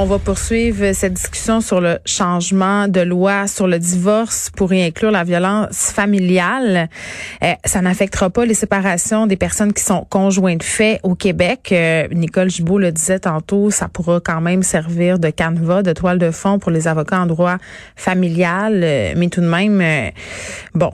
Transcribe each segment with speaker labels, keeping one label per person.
Speaker 1: On va poursuivre cette discussion sur le changement de loi sur le divorce pour y inclure la violence familiale. Euh, ça n'affectera pas les séparations des personnes qui sont conjoints de fait au Québec. Euh, Nicole Gibault le disait tantôt, ça pourra quand même servir de canevas, de toile de fond pour les avocats en droit familial. Euh, mais tout de même, bon,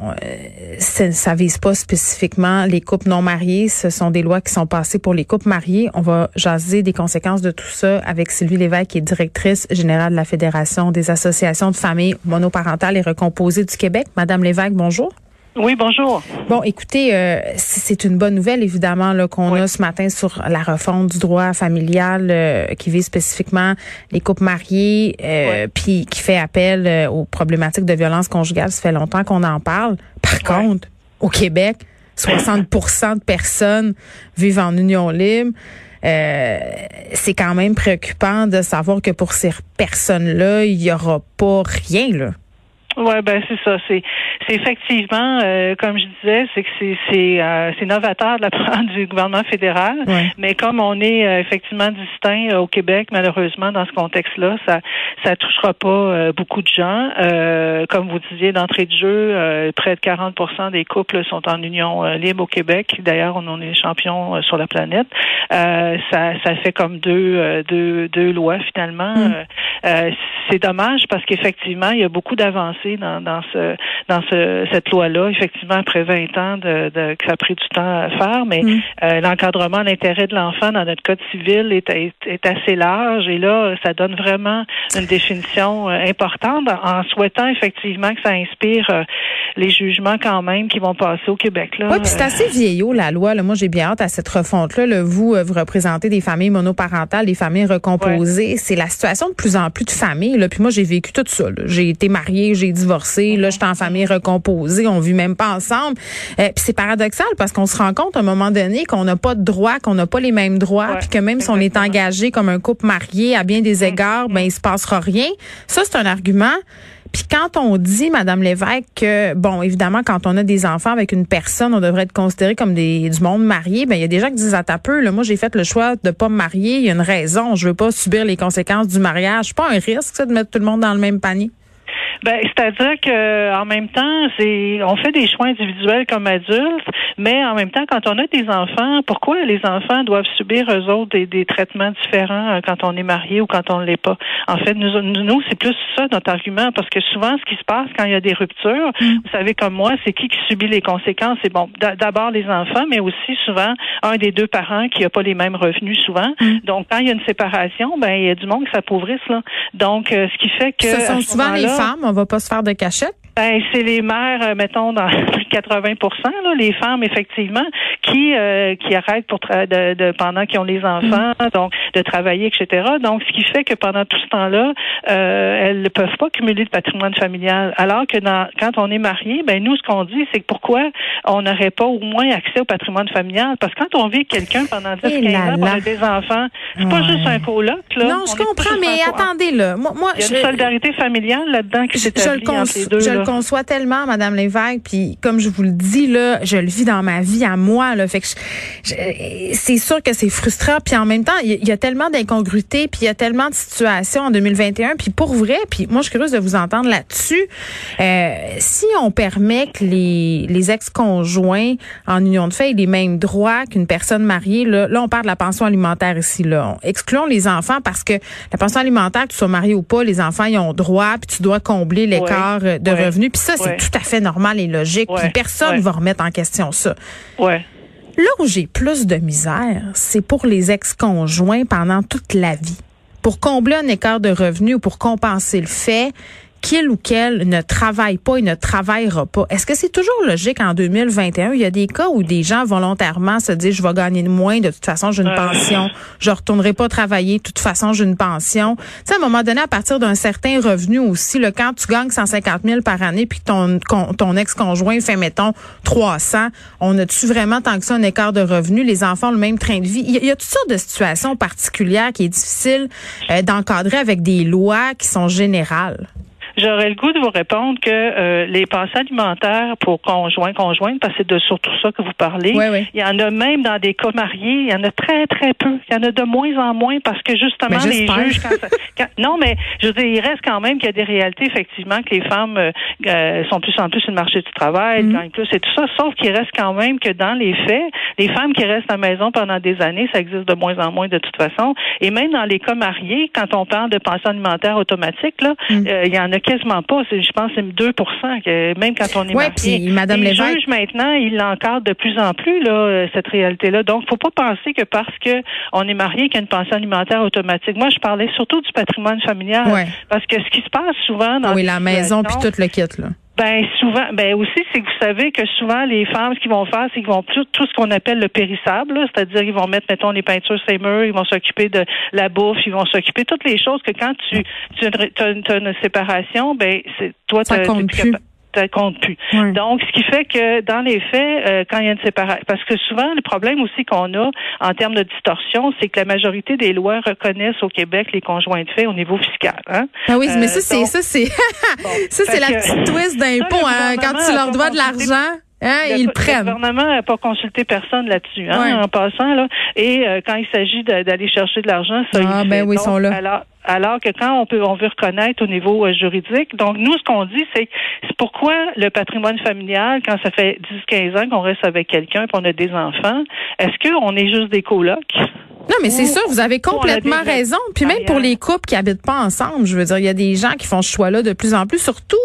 Speaker 1: ça, ça vise pas spécifiquement les couples non mariés. Ce sont des lois qui sont passées pour les couples mariés. On va jaser des conséquences de tout ça avec Sylvie Lévesque qui est directrice générale de la Fédération des associations de familles monoparentales et recomposées du Québec. Madame Lévesque, bonjour.
Speaker 2: Oui, bonjour.
Speaker 1: Bon, écoutez, euh, c'est une bonne nouvelle évidemment là qu'on a ce matin sur la refonte du droit familial euh, qui vise spécifiquement les couples mariés, euh, puis qui fait appel aux problématiques de violence conjugale. Ça fait longtemps qu'on en parle. Par contre, au Québec, 60% de personnes vivent en union libre. Euh, c'est quand même préoccupant de savoir que pour ces personnes-là, il y aura pas rien là.
Speaker 2: Ouais, ben c'est ça. C'est c'est effectivement, euh, comme je disais, c'est que c'est c'est euh, c'est novateur de la part du gouvernement fédéral. Mais comme on est euh, effectivement distinct au Québec, malheureusement dans ce contexte-là, ça ça touchera pas beaucoup de gens. comme vous disiez d'entrée de jeu, près de 40% des couples sont en union libre au Québec. D'ailleurs, on en est champion sur la planète. ça ça fait comme deux deux deux lois finalement. Mm. C'est dommage parce qu'effectivement, il y a beaucoup d'avancées dans, dans ce dans ce, cette loi-là, effectivement, après 20 ans de, de, que ça a pris du temps à faire, mais mm. euh, l'encadrement l'intérêt de l'enfant dans notre code civil est, est, assez large et là, ça donne vraiment une définition euh, importante en souhaitant effectivement que ça inspire euh, les jugements quand même qui vont passer au Québec. Là.
Speaker 1: Oui, puis c'est assez vieillot la loi. Là. Moi, j'ai bien hâte à cette refonte-là. Vous, vous représentez des familles monoparentales, des familles recomposées. C'est la situation de plus en plus de familles. Là. Puis moi, j'ai vécu tout ça. J'ai été mariée, j'ai divorcé, là, j'étais en famille recomposée, on vit même pas ensemble. Euh, puis c'est paradoxal parce qu'on se rend compte à un moment donné qu'on n'a pas de droits, qu'on n'a pas les mêmes droits, puis que même si on est engagé comme un couple marié à bien des mm. égards, ben il se passera rien. Ça c'est un argument. Puis quand on dit, Madame Lévesque, que, bon, évidemment, quand on a des enfants avec une personne, on devrait être considéré comme des, du monde marié, ben il y a des gens qui disent à ta peu, là, moi, j'ai fait le choix de pas me marier, il y a une raison, je veux pas subir les conséquences du mariage. Pas un risque, ça, de mettre tout le monde dans le même panier?
Speaker 2: Ben, c'est-à-dire que en même temps, c'est on fait des choix individuels comme adultes, mais en même temps, quand on a des enfants, pourquoi les enfants doivent subir eux autres des, des traitements différents euh, quand on est marié ou quand on ne l'est pas? En fait, nous, nous c'est plus ça notre argument, parce que souvent, ce qui se passe quand il y a des ruptures, mm. vous savez comme moi, c'est qui qui subit les conséquences? C'est bon, d'abord les enfants, mais aussi souvent un des deux parents qui n'a pas les mêmes revenus souvent. Mm. Donc, quand il y a une séparation, ben il y a du monde qui s'appauvrisse là. Donc, euh, ce qui fait que
Speaker 1: ce sont souvent les femmes on va pas se faire de cachette?
Speaker 2: Ben, c'est les mères, euh, mettons, dans plus de 80 là, les femmes, effectivement, qui euh, qui arrêtent pour de, de, pendant qu'ils ont les enfants, mm. donc de travailler, etc. Donc, ce qui fait que pendant tout ce temps-là, euh, elles ne peuvent pas cumuler de patrimoine familial. Alors que dans, quand on est marié, ben nous, ce qu'on dit, c'est que pourquoi on n'aurait pas au moins accès au patrimoine familial? Parce que quand on vit avec quelqu'un pendant 10, 15 eh ans, on a des enfants, c'est pas juste un coloc, là.
Speaker 1: Non, je comprends, mais attendez, là. Moi, moi,
Speaker 2: Il y a une solidarité familiale là-dedans qui s'établit entre les deux.
Speaker 1: Je le conçois tellement, Madame Lévesque, puis comme je vous le dis, là, je le vis dans ma vie à moi, là. Fait que c'est sûr que c'est frustrant, puis en même temps, il y, a tellement d'incongruités, puis il y a tellement de situations en 2021, puis pour vrai, puis moi, je suis curieuse de vous entendre là-dessus. Euh, si on permet que les, les ex-conjoints en union de fait aient les mêmes droits qu'une personne mariée, là, là, on parle de la pension alimentaire ici, là. Excluons les enfants parce que la pension alimentaire, que tu sois marié ou pas, les enfants, ils ont droit, puis tu dois combler l'écart de revenus. Puis ça, c'est tout à fait normal et logique. Puis personne ne va remettre en question ça.
Speaker 2: Ouais.
Speaker 1: Là où j'ai plus de misère, c'est pour les ex-conjoints pendant toute la vie. Pour combler un écart de revenus ou pour compenser le fait qu'il ou qu'elle ne travaille pas et ne travaillera pas. Est-ce que c'est toujours logique en 2021? Il y a des cas où des gens volontairement se disent, je vais gagner moins, de toute façon, j'ai une pension, je retournerai pas travailler, de toute façon, j'ai une pension. Tu sais, à un moment donné, à partir d'un certain revenu aussi, le quand tu gagnes 150 000 par année puis que ton, ton ex-conjoint fait, mettons, 300, on a-tu vraiment tant que ça un écart de revenus? Les enfants ont le même train de vie. Il y a, toutes sortes de situations particulières qui est difficile euh, d'encadrer avec des lois qui sont générales.
Speaker 2: J'aurais le goût de vous répondre que euh, les pensées alimentaires pour conjoints, conjointes, parce que c'est de surtout ça que vous parlez, il y en a même dans des cas mariés, il y en a très, très peu. Il y en a de moins en moins parce que justement, les juges... Quand, non, mais je veux dire, il reste quand même qu'il y a des réalités, effectivement, que les femmes euh, euh, sont plus en plus sur le marché du travail, mm -hmm. plus et tout ça, sauf qu'il reste quand même que dans les faits, les femmes qui restent à la maison pendant des années, ça existe de moins en moins de toute façon. Et même dans les cas mariés, quand on parle de pension alimentaire automatique, là, mm. il y en a quasiment pas. Je pense que c'est 2 que même quand on est
Speaker 1: ouais, Puis, Madame
Speaker 2: les juges, maintenant, ils l'encadrent de plus en plus, là, euh, cette réalité-là. Donc, faut pas penser que parce que on est marié qu'il y a une pension alimentaire automatique. Moi, je parlais surtout du patrimoine familial. Parce que ce qui se passe souvent dans
Speaker 1: Oui, la maison puis tout le kit, là.
Speaker 2: Ben souvent, ben aussi, c'est que vous savez que souvent les femmes, ce qu'ils vont faire, c'est qu'ils vont tout, tout ce qu'on appelle le périssable, c'est-à-dire ils vont mettre, mettons, les peintures les murs, ils vont s'occuper de la bouffe, ils vont s'occuper de toutes les choses que quand tu, tu as, une, séparation, ben c'est toi,
Speaker 1: compte plus.
Speaker 2: ça compte plus. Donc, ce qui fait que dans les faits, euh, quand il y a une séparation, parce que souvent le problème aussi qu'on a en termes de distorsion, c'est que la majorité des lois reconnaissent au Québec les conjoints de fait au niveau fiscal. Hein?
Speaker 1: Ah oui, mais ça c'est ça c'est ça c'est la petite twist d'impôt hein, quand tu leur dois de l'argent. Hein, ils prennent.
Speaker 2: Le gouvernement n'a pas consulté personne là-dessus, hein, en passant. Là. Et euh, quand il s'agit d'aller chercher de l'argent, ça,
Speaker 1: ah,
Speaker 2: il
Speaker 1: ben oui, ils sont là.
Speaker 2: Alors, alors que quand on peut on veut reconnaître au niveau euh, juridique. Donc nous ce qu'on dit c'est c'est pourquoi le patrimoine familial quand ça fait 10 15 ans qu'on reste avec quelqu'un qu'on a des enfants, est-ce qu'on est juste des colocs?
Speaker 1: Non, mais c'est ça, vous avez complètement raison. Puis même pour les couples qui habitent pas ensemble, je veux dire, il y a des gens qui font ce choix-là de plus en plus, surtout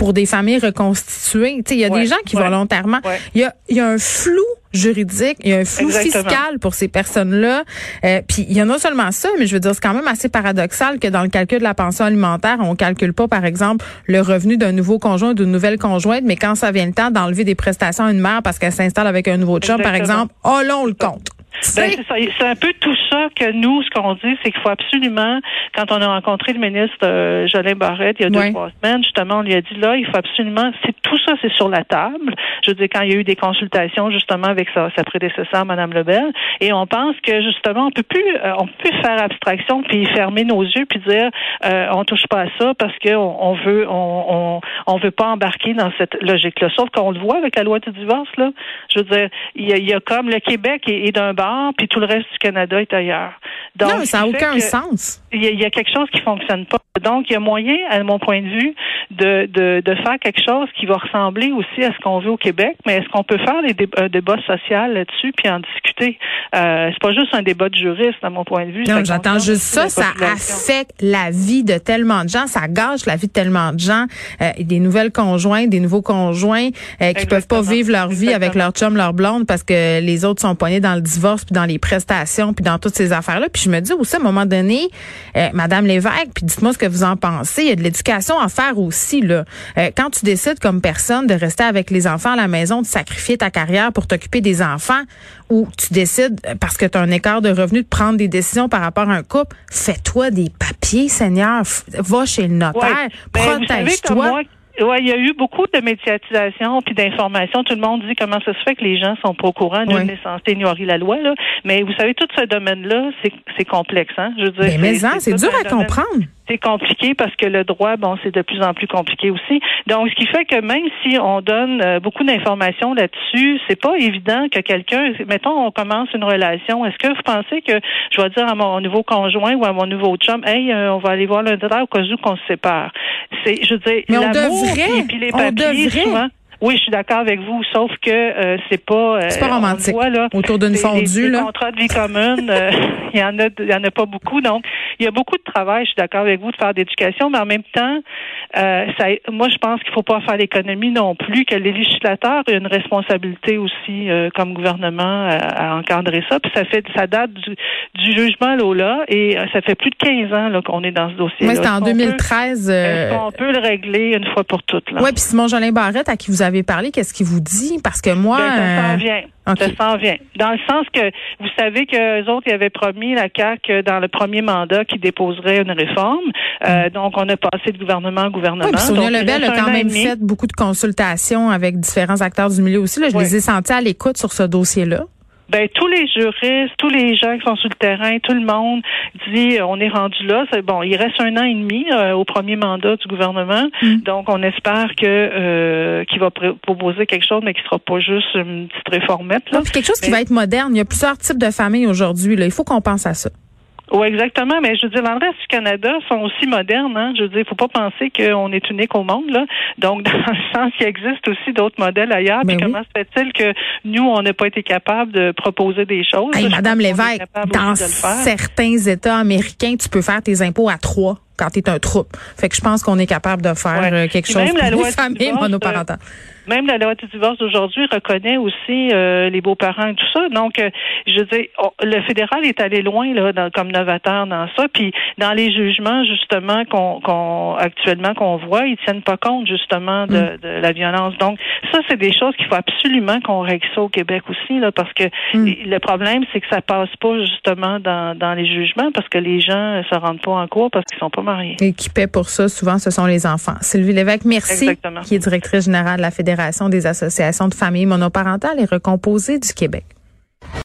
Speaker 1: pour des familles reconstituées. Il y a des gens qui volontairement, il y, a, y a un flou juridique, il y a un flou fiscal pour ces personnes-là. Euh, puis il y a non seulement ça, mais je veux dire c'est quand même assez paradoxal que dans le calcul de la pension alimentaire, on calcule pas par exemple le revenu d'un nouveau conjoint ou d'une nouvelle conjointe, mais quand ça vient le temps d'enlever des prestations à une mère parce qu'elle s'installe avec un nouveau chum par exemple, oh là on le compte.
Speaker 2: Ben, c'est un peu tout ça que nous, ce qu'on dit, c'est qu'il faut absolument, quand on a rencontré le ministre euh, Jolin Barrette il y a deux, trois semaines, justement, on lui a dit là, il faut absolument, c'est tout ça, c'est sur la table. Je veux dire, quand il y a eu des consultations, justement, avec sa, sa prédécesseur, Mme Lebel, et on pense que, justement, on peut plus, euh, on peut plus faire abstraction puis fermer nos yeux puis dire, euh, on touche pas à ça parce qu'on on veut, on, on, on, veut pas embarquer dans cette logique-là. Sauf qu'on le voit avec la loi du divorce, là. Je veux dire, il y a, il y a comme le Québec est, est d'un puis tout le reste du Canada est ailleurs.
Speaker 1: Donc, non, ça n'a aucun sens.
Speaker 2: Il y, a quelque chose qui fonctionne pas. Donc, il y a moyen, à mon point de vue, de, de, de faire quelque chose qui va ressembler aussi à ce qu'on veut au Québec, mais est-ce qu'on peut faire des débats, un débat social là-dessus puis en discuter? Euh, c'est pas juste un débat de juriste, à mon point de vue.
Speaker 1: Non, j'entends juste ça. Ça affecte la vie de tellement de gens. Ça gâche la vie de tellement de gens. Euh, des nouvelles conjointes, des nouveaux conjoints euh, qui peuvent pas vivre leur vie avec leur chum, leur blonde parce que les autres sont poignés dans le divorce puis dans les prestations puis dans toutes ces affaires-là. Puis je me dis aussi, à un moment donné, euh, Madame Lévesque, puis dites-moi ce que vous en pensez. Il y a de l'éducation à faire aussi là. Euh, quand tu décides comme personne de rester avec les enfants à la maison, de sacrifier ta carrière pour t'occuper des enfants, ou tu décides euh, parce que tu as un écart de revenus de prendre des décisions par rapport à un couple, fais-toi des papiers, Seigneur. Va chez le notaire, ben, protège-toi.
Speaker 2: Oui, il y a eu beaucoup de médiatisation puis d'information. Tout le monde dit comment ça se fait que les gens sont pas au courant. Nous, on est censé ignorer la loi, là. Mais vous savez, tout ce domaine-là, c'est complexe, hein.
Speaker 1: Je veux dire, mais, mais hein, c'est dur à comprendre
Speaker 2: c'est compliqué parce que le droit, bon, c'est de plus en plus compliqué aussi. Donc, ce qui fait que même si on donne euh, beaucoup d'informations là-dessus, c'est pas évident que quelqu'un, mettons, on commence une relation. Est-ce que vous pensez que je vais dire à mon nouveau conjoint ou à mon nouveau chum, hey, euh, on va aller voir le notaire au cas où qu'on se sépare? C'est, je veux dire,
Speaker 1: l'amour
Speaker 2: puis, les papiers, souvent, Oui, je suis d'accord avec vous, sauf que euh, c'est pas.
Speaker 1: Euh, c'est pas romantique. là, Autour d'une fondue,
Speaker 2: là. contrats de vie commune, euh, il y en a, il y en a pas beaucoup. Donc, il y a beaucoup de travail. Je suis d'accord avec vous de faire d'éducation, mais en même temps, ça, moi, je pense qu'il faut pas faire l'économie non plus. Que les législateurs aient une responsabilité aussi, comme gouvernement, à, encadrer ça. Puis ça fait, ça date du, du jugement Lola et ça fait plus de 15 ans là qu'on est dans ce dossier.
Speaker 1: Oui, c'était en 2013.
Speaker 2: on peut le régler une fois pour toutes.
Speaker 1: Oui, puis Simon Jolin Barrette, à qui vous avez parlé, qu'est-ce qu'il vous dit? Parce que moi.
Speaker 2: Ben, ça euh, vient. Ça s'en vient. Dans le sens que vous savez que autres, ils avaient promis la CAQ dans le premier mandat qu'ils déposeraient une réforme. Euh, mm. donc, on a passé de gouvernement en gouvernement. Oui,
Speaker 1: Sonia Lebel a quand même fait beaucoup de consultations avec différents acteurs du milieu aussi. Là, je les ai sentis à l'écoute sur ce dossier-là
Speaker 2: ben tous les juristes, tous les gens qui sont sur le terrain, tout le monde dit euh, on est rendu là. C'est bon, il reste un an et demi euh, au premier mandat du gouvernement, mm. donc on espère que euh, qu'il va proposer quelque chose, mais qui sera pas juste une petite réformette. Là.
Speaker 1: quelque chose qui va être moderne. Il y a plusieurs types de familles aujourd'hui. Là, il faut qu'on pense à ça.
Speaker 2: Oui, exactement. Mais je veux dire, dans le reste du Canada sont aussi modernes. Hein? Je veux dire, il faut pas penser qu'on est unique au monde. Là. Donc, dans le sens qu'il existe aussi d'autres modèles ailleurs. Mais comment se fait-il que nous, on n'a pas été capable de proposer des choses?
Speaker 1: Madame Lévesque, dans certains États américains, tu peux faire tes impôts à trois quand tu es un troupe. Fait que je pense qu'on est capable de faire euh, quelque chose
Speaker 2: pour
Speaker 1: les familles monoparentales.
Speaker 2: Même la loi du divorce d'aujourd'hui reconnaît aussi euh, les beaux-parents et tout ça. Donc, euh, je dis, le fédéral est allé loin là, dans, comme novateur dans ça. Puis, dans les jugements justement qu'on, actuellement qu'on voit, ils tiennent pas compte justement de, mm. de la violence. Donc, ça, c'est des choses qu'il faut absolument qu'on règle ça au Québec aussi, là, parce que mm. le problème, c'est que ça passe pas justement dans, dans les jugements, parce que les gens se rendent pas en cours parce qu'ils sont pas mariés.
Speaker 1: Et qui paient pour ça, souvent, ce sont les enfants. Sylvie Lévesque, merci, Exactement. qui est directrice générale de la Fédération des associations de familles monoparentales et recomposées du Québec.